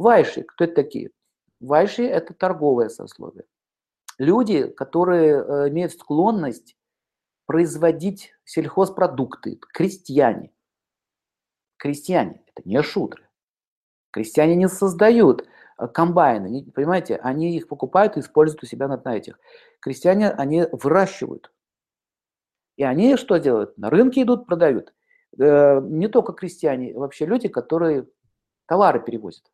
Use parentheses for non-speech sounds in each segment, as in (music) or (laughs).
Вайши, кто это такие? Вайши – это торговое сословие. Люди, которые э, имеют склонность производить сельхозпродукты, крестьяне. Крестьяне – это не шутры. Крестьяне не создают э, комбайны, понимаете, они их покупают и используют у себя на, на этих. Крестьяне, они выращивают. И они что делают? На рынке идут, продают. Э, не только крестьяне, вообще люди, которые товары перевозят.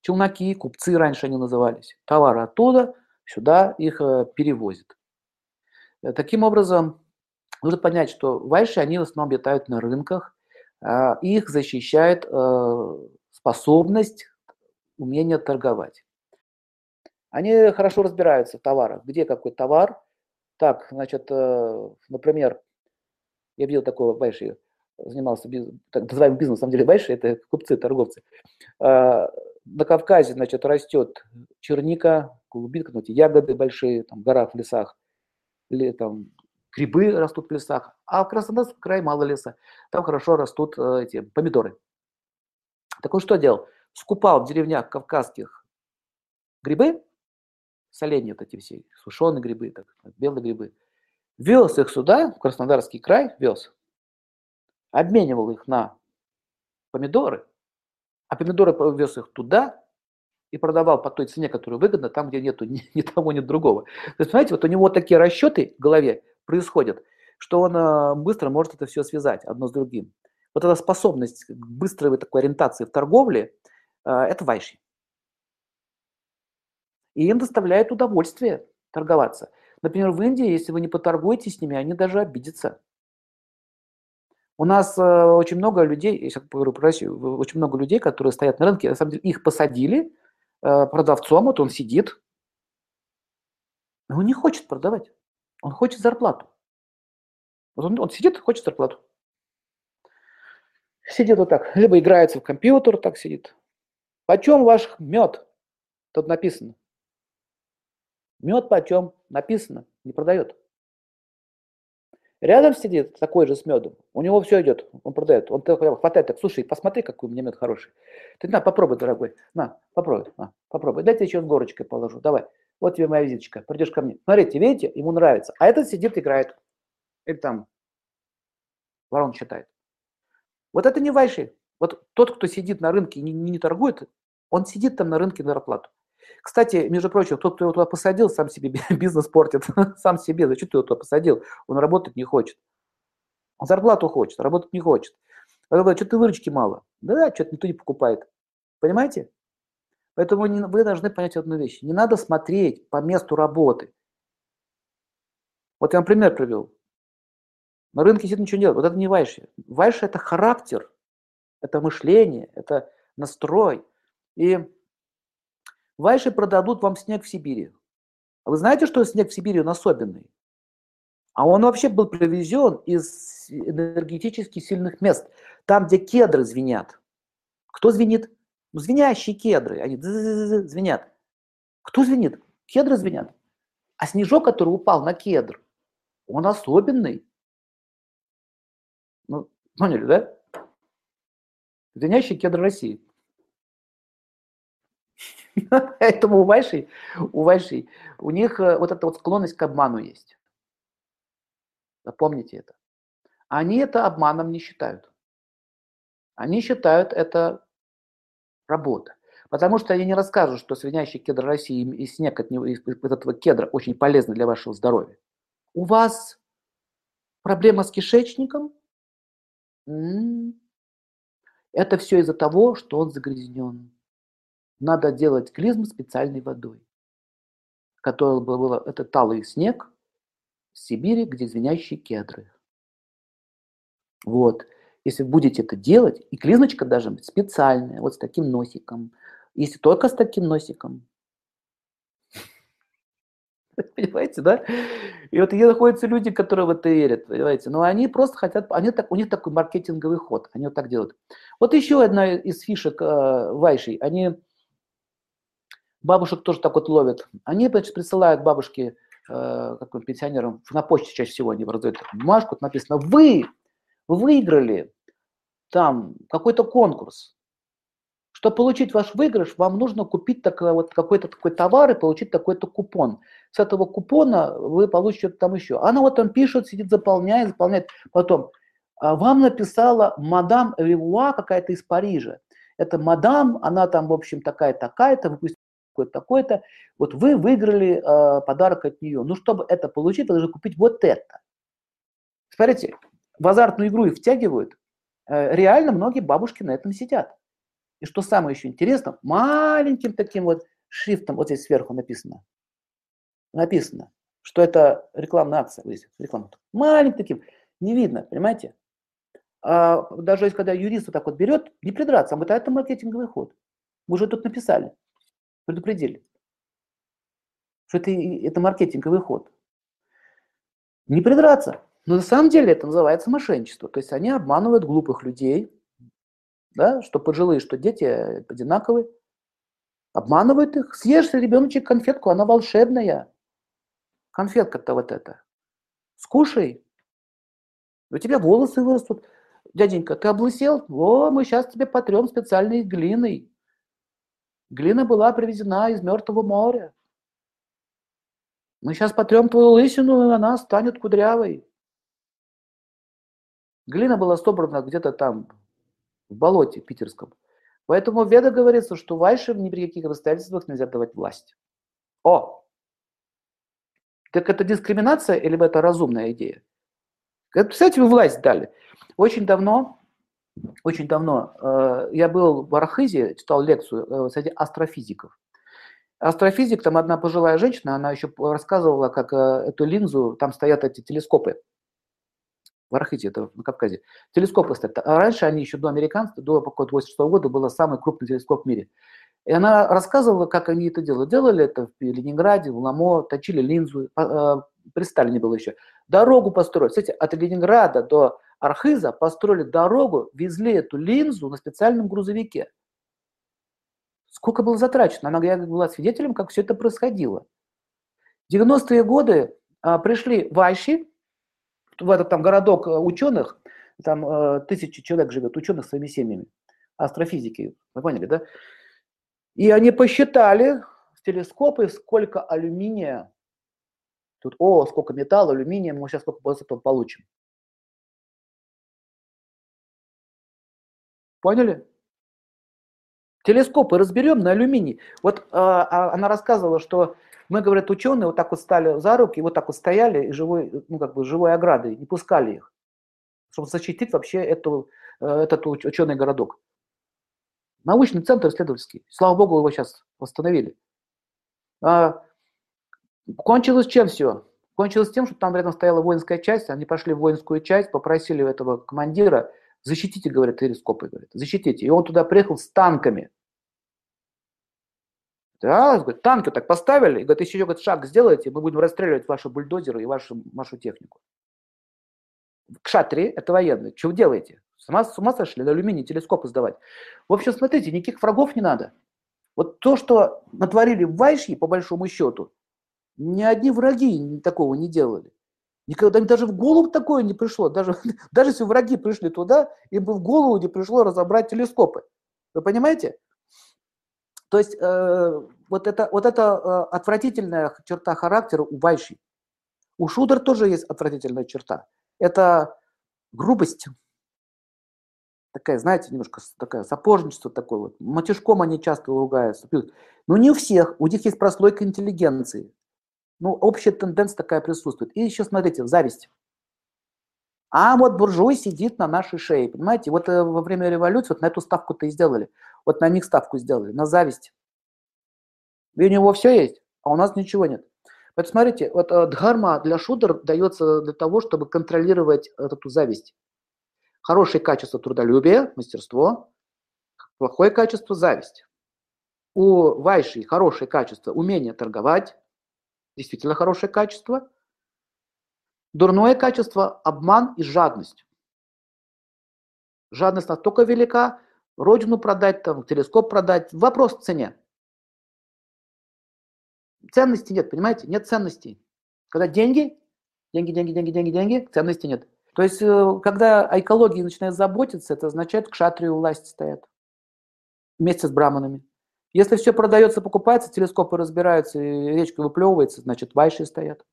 Челноки, купцы раньше они назывались. Товары оттуда, сюда их э, перевозят. Таким образом, нужно понять, что вайши, они в основном обитают на рынках, а их защищает способность, умение торговать. Они хорошо разбираются в товарах. Где какой товар? Так, значит, э, например, я видел такого Байши, занимался так называемым бизнесом, на самом деле Байши – это купцы, торговцы. На Кавказе, значит, растет черника, клубника, ну, ягоды большие, там, в горах, в лесах, или там грибы растут в лесах, а в Краснодарском крае мало леса, там хорошо растут э, эти помидоры. Так он что делал? Скупал в деревнях кавказских грибы, соленья вот эти все, сушеные грибы, так, белые грибы, вез их сюда, в Краснодарский край, вез, обменивал их на помидоры, а помидоры вез их туда и продавал по той цене, которая выгодна, там, где нету ни, ни того, ни другого. То есть, понимаете, вот у него такие расчеты в голове происходят, что он э, быстро может это все связать одно с другим. Вот эта способность к быстрой такой ориентации в торговле, э, это вайши. И им доставляет удовольствие торговаться. Например, в Индии, если вы не поторгуете с ними, они даже обидятся. У нас э, очень много людей, я сейчас говорю про Россию, очень много людей, которые стоят на рынке, на самом деле их посадили э, продавцом, вот он сидит, но он не хочет продавать, он хочет зарплату. Вот он, он сидит, хочет зарплату. Сидит вот так, либо играется в компьютер, так сидит. Почем ваш мед? Тут написано. Мед почем? Написано, не продает. Рядом сидит такой же с медом, у него все идет, он продает, он хватает так, слушай, посмотри, какой у меня мед хороший. Ты на, попробуй, дорогой, на, попробуй, на, попробуй. Дайте еще с горочкой положу, давай. Вот тебе моя визиточка, придешь ко мне. Смотрите, видите, ему нравится. А этот сидит, играет. Или там ворон считает. Вот это не вайши. Вот тот, кто сидит на рынке и не, не торгует, он сидит там на рынке на зарплату. Кстати, между прочим, тот, кто его туда посадил, сам себе (laughs) бизнес портит, сам себе. Зачем ты его туда посадил? Он работать не хочет. Он зарплату хочет, работать не хочет. Он говорит, что-то выручки мало. Да, что-то никто не покупает. Понимаете? Поэтому вы должны понять одну вещь. Не надо смотреть по месту работы. Вот я вам пример привел. На рынке сидит ничего не делает. Вот это не вайши. Вайши – это характер, это мышление, это настрой. И вайши продадут вам снег в Сибири. А вы знаете, что снег в Сибири он особенный? А он вообще был привезен из энергетически сильных мест, там, где кедры звенят. Кто звенит? Ну, звенящие кедры, они звенят. Кто звенит? Кедры звенят. А снежок, который упал на кедр, он особенный. Ну, поняли, да? Звенящий кедр России. (laughs) Поэтому у Вайшей, у Вайшей, у них э, вот эта вот склонность к обману есть. Запомните это. Они это обманом не считают. Они считают это работа. Потому что они не расскажут, что свинящий кедр России и снег от, него, из этого кедра очень полезны для вашего здоровья. У вас проблема с кишечником, это все из-за того, что он загрязнен. Надо делать клизму специальной водой, которая была, это талый снег в Сибири, где звенящие кедры. Вот. Если будете это делать, и клизмочка быть специальная, вот с таким носиком. Если только с таким носиком, (laughs) Понимаете, да? И вот находятся люди, которые в это верят, понимаете? Но они просто хотят, они так, у них такой маркетинговый ход, они вот так делают. Вот еще одна из фишек э, Вайшей, они бабушек тоже так вот ловят. Они, значит, присылают бабушке, э, каким пенсионерам, на почте чаще всего они раздают бумажку, тут написано, вы выиграли там какой-то конкурс, Чтобы получить ваш выигрыш, вам нужно купить такой, вот какой-то такой товар и получить такой-то купон. С этого купона вы получите там еще. Она вот там пишет, сидит, заполняет, заполняет. Потом, «А вам написала мадам Ревуа какая-то из Парижа. Это мадам, она там, в общем, такая-такая-то, такой-то, такой-то. Вот вы выиграли э, подарок от нее. Ну, чтобы это получить, вы должны купить вот это. Смотрите, в азартную игру их втягивают. Э, реально многие бабушки на этом сидят. И что самое еще интересно, маленьким таким вот шрифтом, вот здесь сверху написано, написано, что это рекламная акция. Вот здесь реклама. Маленьким таким, не видно, понимаете? А даже если когда юрист вот так вот берет, не придраться, а это маркетинговый ход. Мы уже тут написали, предупредили, что это, это маркетинговый ход. Не придраться. Но на самом деле это называется мошенничество. То есть они обманывают глупых людей, да, что пожилые, что дети одинаковые. Обманывают их. Съешь ребеночек конфетку, она волшебная. Конфетка-то вот эта. Скушай. У тебя волосы вырастут. Дяденька, ты облысел? О, мы сейчас тебе потрем специальной глиной. Глина была привезена из Мертвого моря. Мы сейчас потрем твою лысину, и она станет кудрявой. Глина была собрана где-то там, в болоте питерском. Поэтому в Веда говорится, что Вайшем ни при каких обстоятельствах нельзя давать власть. О! Так это дискриминация или это разумная идея? Представляете, вы власть дали. Очень давно, очень давно э, я был в Архизе, читал лекцию э, среди астрофизиков. Астрофизик, там одна пожилая женщина, она еще рассказывала, как э, эту линзу, там стоят эти телескопы, в Архите, это на Кавказе. Телескопы стоят. А раньше они еще до американцев, до 86 года, был самый крупный телескоп в мире. И она рассказывала, как они это делают. Делали это в Ленинграде, в Ламо, точили линзу, при Сталине было еще. Дорогу построили. Кстати, от Ленинграда до Архиза построили дорогу, везли эту линзу на специальном грузовике. Сколько было затрачено? Она, я была свидетелем, как все это происходило. В 90-е годы а, пришли вайши, в этот там городок э, ученых, там э, тысячи человек живет, ученых своими семьями, астрофизики, вы поняли, да? И они посчитали в телескопы, сколько алюминия, тут, о, сколько металла, алюминия, мы сейчас сколько этого получим. Поняли? Телескопы разберем на алюминий. Вот а, она рассказывала, что мы, говорят, ученые вот так вот стали за руки, вот так вот стояли и живой, ну, как бы живой оградой, не пускали их, чтобы защитить вообще эту, э, этот ученый городок. Научный центр исследовательский. Слава богу, его сейчас восстановили. А, кончилось чем все? Кончилось тем, что там рядом стояла воинская часть, они пошли в воинскую часть, попросили этого командира, защитите, говорят, телескопы, говорят, защитите. И он туда приехал с танками. Да, говорит, танки так поставили, и говорит, еще говорит, шаг сделайте, мы будем расстреливать ваши бульдозеры и вашу, вашу технику. Кшатри – это военные. Что вы делаете? С ума, с ума сошли на алюминий телескопы сдавать. В общем, смотрите, никаких врагов не надо. Вот то, что натворили в Вайши, по большому счету, ни одни враги такого не делали. Никогда даже в голову такое не пришло. Даже, (laughs) даже если враги пришли туда, им бы в голову не пришло разобрать телескопы. Вы понимаете? То есть э, вот это, вот это э, отвратительная черта характера у Байши. У Шудер тоже есть отвратительная черта. Это грубость. Такая, знаете, немножко такая сапожничество такое вот. Матюшком они часто ругаются. Но не у всех. У них есть прослойка интеллигенции. Ну, общая тенденция такая присутствует. И еще, смотрите, зависть. А вот буржуй сидит на нашей шее, понимаете? Вот э, во время революции вот на эту ставку-то и сделали. Вот на них ставку сделали, на зависть. И у него все есть, а у нас ничего нет. Поэтому смотрите, вот э, дхарма для шудр дается для того, чтобы контролировать эту зависть. Хорошее качество трудолюбие, мастерство, плохое качество зависть. У вайши хорошее качество умение торговать, действительно хорошее качество – Дурное качество – обман и жадность. Жадность настолько велика, родину продать, там, телескоп продать. Вопрос в цене. Ценности нет, понимаете? Нет ценностей. Когда деньги, деньги, деньги, деньги, деньги, деньги, ценности нет. То есть, э, когда о экологии начинает заботиться, это означает, к шатрию власти стоят. вместе с браманами. Если все продается, покупается, телескопы разбираются, и речка выплевывается, значит, вайши стоят.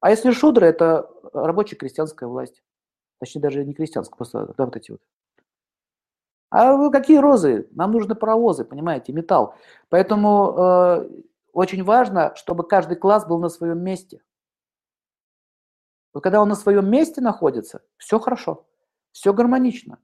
А если шудры, это рабочая крестьянская власть. Точнее, даже не крестьянская, просто да, вот эти вот. А какие розы? Нам нужны паровозы, понимаете, металл. Поэтому э, очень важно, чтобы каждый класс был на своем месте. Но когда он на своем месте находится, все хорошо, все гармонично.